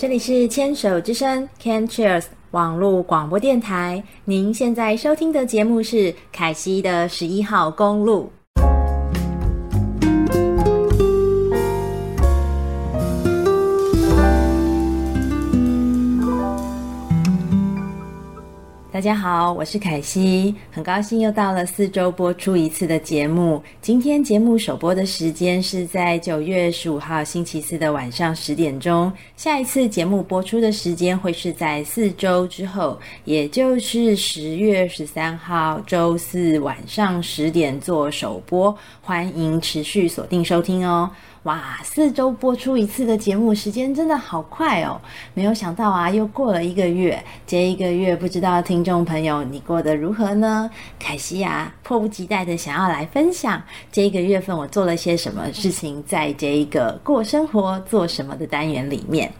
这里是牵手之声 Can Cheers 网络广播电台，您现在收听的节目是凯西的十一号公路。大家好，我是凯西，很高兴又到了四周播出一次的节目。今天节目首播的时间是在九月十五号星期四的晚上十点钟，下一次节目播出的时间会是在四周之后，也就是十月十三号周四晚上十点做首播，欢迎持续锁定收听哦。哇，四周播出一次的节目时间真的好快哦！没有想到啊，又过了一个月。这一个月，不知道听众众朋友你过得如何呢？凯西啊，迫不及待的想要来分享这一个月份我做了些什么事情，在这一个过生活做什么的单元里面。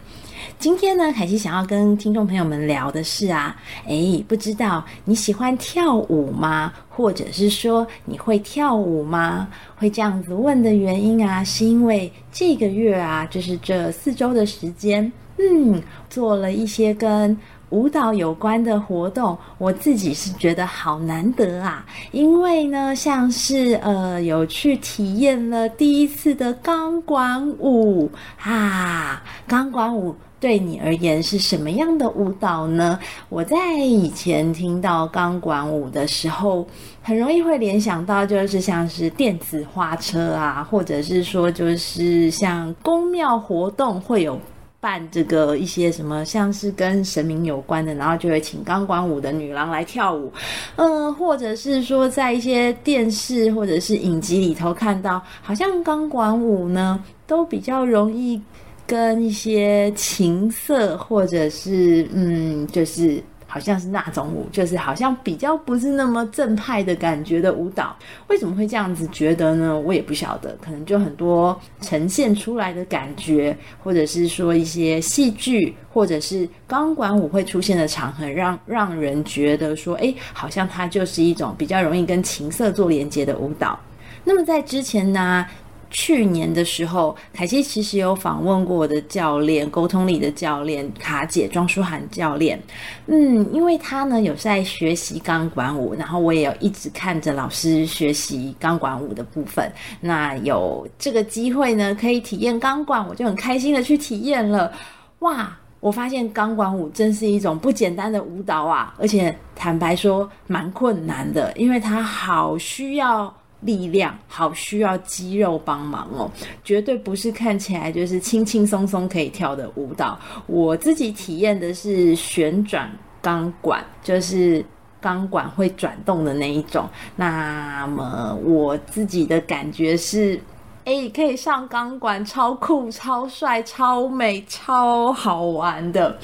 今天呢，凯西想要跟听众朋友们聊的是啊，诶，不知道你喜欢跳舞吗？或者是说你会跳舞吗？会这样子问的原因啊，是因为这个月啊，就是这四周的时间，嗯，做了一些跟舞蹈有关的活动，我自己是觉得好难得啊，因为呢，像是呃，有去体验了第一次的钢管舞啊，钢管舞。对你而言是什么样的舞蹈呢？我在以前听到钢管舞的时候，很容易会联想到就是像是电子花车啊，或者是说就是像宫庙活动会有办这个一些什么，像是跟神明有关的，然后就会请钢管舞的女郎来跳舞，嗯、或者是说在一些电视或者是影集里头看到，好像钢管舞呢都比较容易。跟一些情色，或者是嗯，就是好像是那种舞，就是好像比较不是那么正派的感觉的舞蹈，为什么会这样子觉得呢？我也不晓得，可能就很多呈现出来的感觉，或者是说一些戏剧，或者是钢管舞会出现的场合，让让人觉得说，哎，好像它就是一种比较容易跟情色做连接的舞蹈。那么在之前呢？去年的时候，凯西其实有访问过我的教练，沟通力的教练卡姐庄书涵教练。嗯，因为他呢有在学习钢管舞，然后我也有一直看着老师学习钢管舞的部分。那有这个机会呢，可以体验钢管，我就很开心的去体验了。哇，我发现钢管舞真是一种不简单的舞蹈啊，而且坦白说蛮困难的，因为它好需要。力量好需要肌肉帮忙哦，绝对不是看起来就是轻轻松松可以跳的舞蹈。我自己体验的是旋转钢管，就是钢管会转动的那一种。那么我自己的感觉是，哎，可以上钢管，超酷、超帅、超美、超好玩的。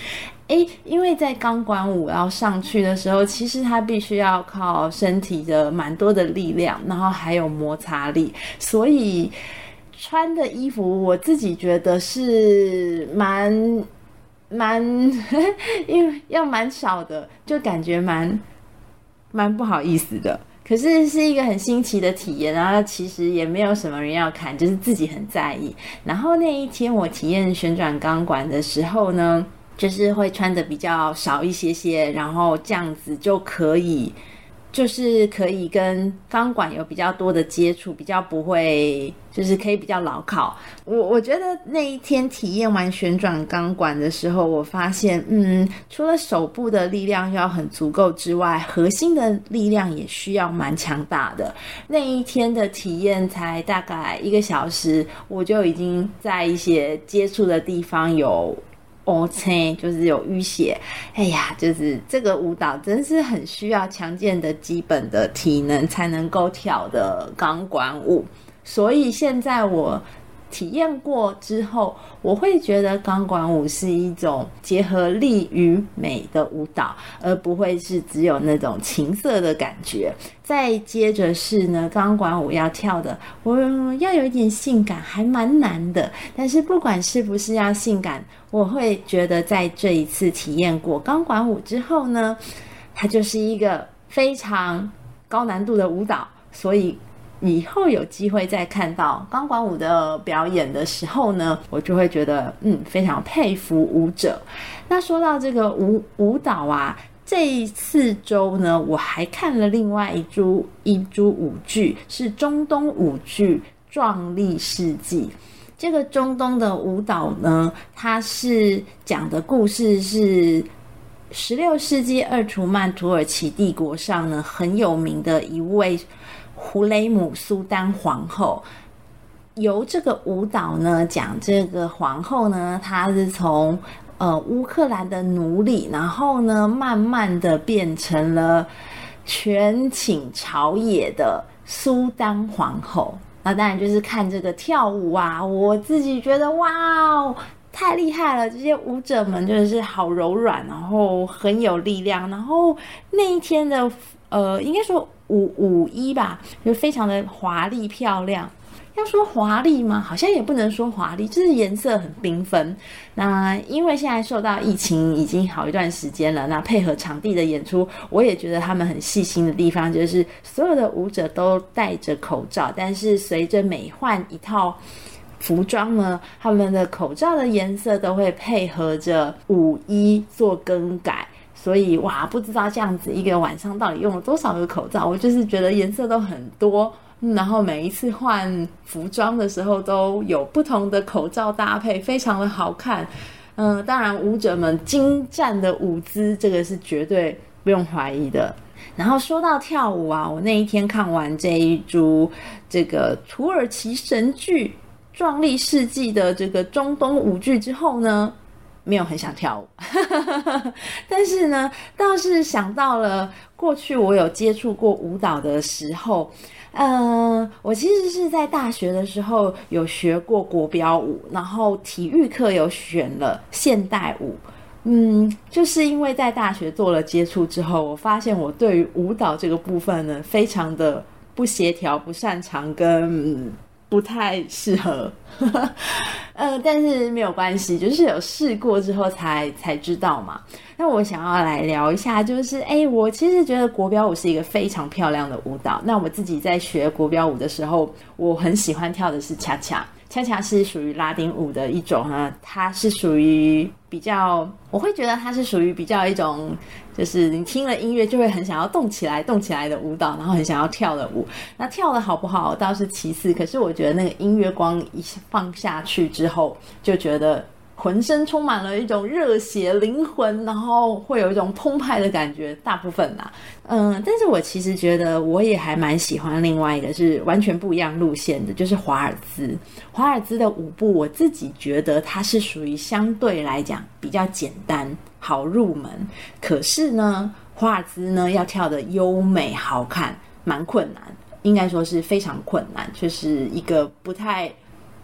诶，因为在钢管舞要上去的时候，其实它必须要靠身体的蛮多的力量，然后还有摩擦力，所以穿的衣服我自己觉得是蛮蛮，因为要蛮少的，就感觉蛮蛮不好意思的。可是是一个很新奇的体验，然后其实也没有什么人要看，就是自己很在意。然后那一天我体验旋转钢管的时候呢，就是会穿的比较少一些些，然后这样子就可以，就是可以跟钢管有比较多的接触，比较不会，就是可以比较牢靠。我我觉得那一天体验完旋转钢管的时候，我发现，嗯，除了手部的力量要很足够之外，核心的力量也需要蛮强大的。那一天的体验才大概一个小时，我就已经在一些接触的地方有。哦，切，就是有淤血，哎呀，就是这个舞蹈真是很需要强健的基本的体能才能够跳的钢管舞，所以现在我。体验过之后，我会觉得钢管舞是一种结合力与美的舞蹈，而不会是只有那种情色的感觉。再接着是呢，钢管舞要跳的，我要有一点性感，还蛮难的。但是不管是不是要性感，我会觉得在这一次体验过钢管舞之后呢，它就是一个非常高难度的舞蹈，所以。以后有机会再看到钢管舞的表演的时候呢，我就会觉得嗯，非常佩服舞者。那说到这个舞舞蹈啊，这一次周呢，我还看了另外一出一出舞剧，是中东舞剧《壮丽世纪》。这个中东的舞蹈呢，它是讲的故事是十六世纪二图曼土耳其帝国上呢很有名的一位。胡雷姆苏丹皇后，由这个舞蹈呢讲，这个皇后呢，她是从呃乌克兰的奴隶，然后呢慢慢的变成了权倾朝野的苏丹皇后。那当然就是看这个跳舞啊，我自己觉得哇，太厉害了！这些舞者们就是好柔软，然后很有力量，然后那一天的呃，应该说。舞舞衣吧，就非常的华丽漂亮。要说华丽吗？好像也不能说华丽，就是颜色很缤纷。那因为现在受到疫情已经好一段时间了，那配合场地的演出，我也觉得他们很细心的地方，就是所有的舞者都戴着口罩，但是随着每换一套服装呢，他们的口罩的颜色都会配合着舞衣做更改。所以哇，不知道这样子一个晚上到底用了多少个口罩。我就是觉得颜色都很多，然后每一次换服装的时候都有不同的口罩搭配，非常的好看。嗯，当然舞者们精湛的舞姿，这个是绝对不用怀疑的。然后说到跳舞啊，我那一天看完这一出这个土耳其神剧《壮丽世纪》的这个中东舞剧之后呢，没有很想跳舞，但是呢，倒是想到了过去我有接触过舞蹈的时候，嗯、我其实是在大学的时候有学过国标舞，然后体育课有选了现代舞，嗯，就是因为在大学做了接触之后，我发现我对于舞蹈这个部分呢，非常的不协调、不擅长跟。不太适合，呃，但是没有关系，就是有试过之后才才知道嘛。那我想要来聊一下，就是哎、我其实觉得国标舞是一个非常漂亮的舞蹈。那我自己在学国标舞的时候，我很喜欢跳的是恰恰。恰恰是属于拉丁舞的一种哈，它是属于比较，我会觉得它是属于比较一种，就是你听了音乐就会很想要动起来、动起来的舞蹈，然后很想要跳的舞。那跳的好不好倒是其次，可是我觉得那个音乐光一放下去之后，就觉得。浑身充满了一种热血灵魂，然后会有一种澎湃的感觉。大部分呐，嗯，但是我其实觉得我也还蛮喜欢另外一个是完全不一样路线的，就是华尔兹。华尔兹的舞步，我自己觉得它是属于相对来讲比较简单、好入门。可是呢，华尔兹呢要跳得优美好看，蛮困难，应该说是非常困难，就是一个不太。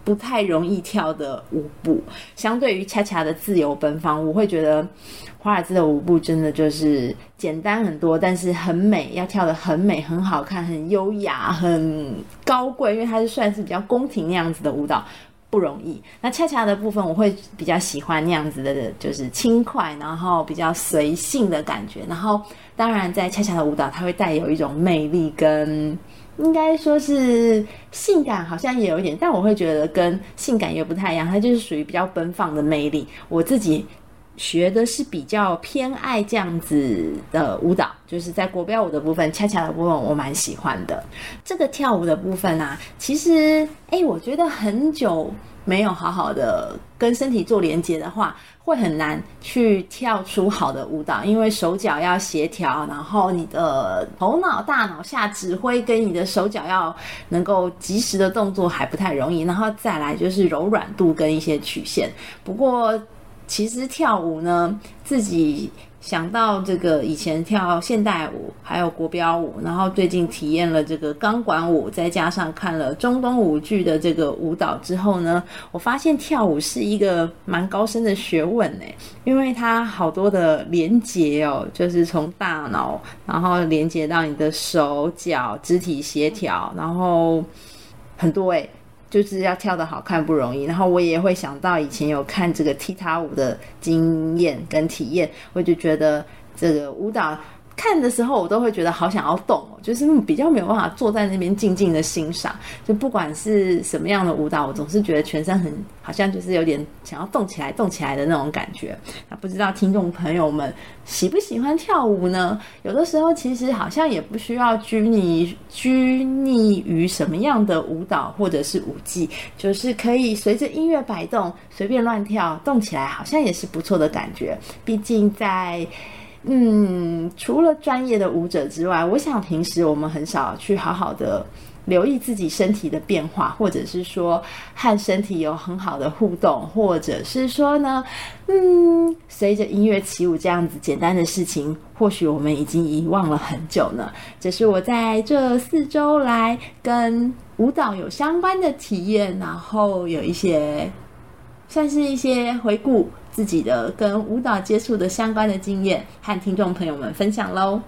不太容易跳的舞步，相对于恰恰的自由奔放，我会觉得华尔兹的舞步真的就是简单很多，但是很美，要跳得很美、很好看、很优雅、很高贵，因为它是算是比较宫廷那样子的舞蹈，不容易。那恰恰的部分，我会比较喜欢那样子的，就是轻快，然后比较随性的感觉。然后，当然在恰恰的舞蹈，它会带有一种魅力跟。应该说是性感，好像也有一点，但我会觉得跟性感也不太一样，它就是属于比较奔放的魅力。我自己学的是比较偏爱这样子的舞蹈，就是在国标舞的部分，恰恰的部分我蛮喜欢的。这个跳舞的部分啊，其实诶，我觉得很久没有好好的跟身体做连接的话。会很难去跳出好的舞蹈，因为手脚要协调，然后你的头脑、大脑下指挥，跟你的手脚要能够及时的动作还不太容易，然后再来就是柔软度跟一些曲线。不过，其实跳舞呢，自己。想到这个以前跳现代舞，还有国标舞，然后最近体验了这个钢管舞，再加上看了中东舞剧的这个舞蹈之后呢，我发现跳舞是一个蛮高深的学问呢，因为它好多的连接哦，就是从大脑，然后连接到你的手脚、肢体协调，然后很多诶。就是要跳得好看不容易，然后我也会想到以前有看这个踢踏舞的经验跟体验，我就觉得这个舞蹈看的时候，我都会觉得好想要动哦，就是比较没有办法坐在那边静静的欣赏。就不管是什么样的舞蹈，我总是觉得全身很好像就是有点想要动起来、动起来的那种感觉。那不知道听众朋友们喜不喜欢跳舞呢？有的时候其实好像也不需要拘泥拘泥于什么样的舞蹈或者是舞技，就是可以随着音乐摆动，随便乱跳，动起来好像也是不错的感觉。毕竟在嗯，除了专业的舞者之外，我想平时我们很少去好好的留意自己身体的变化，或者是说和身体有很好的互动，或者是说呢，嗯，随着音乐起舞这样子简单的事情，或许我们已经遗忘了很久呢。这是我在这四周来跟舞蹈有相关的体验，然后有一些算是一些回顾。自己的跟舞蹈接触的相关的经验，和听众朋友们分享喽。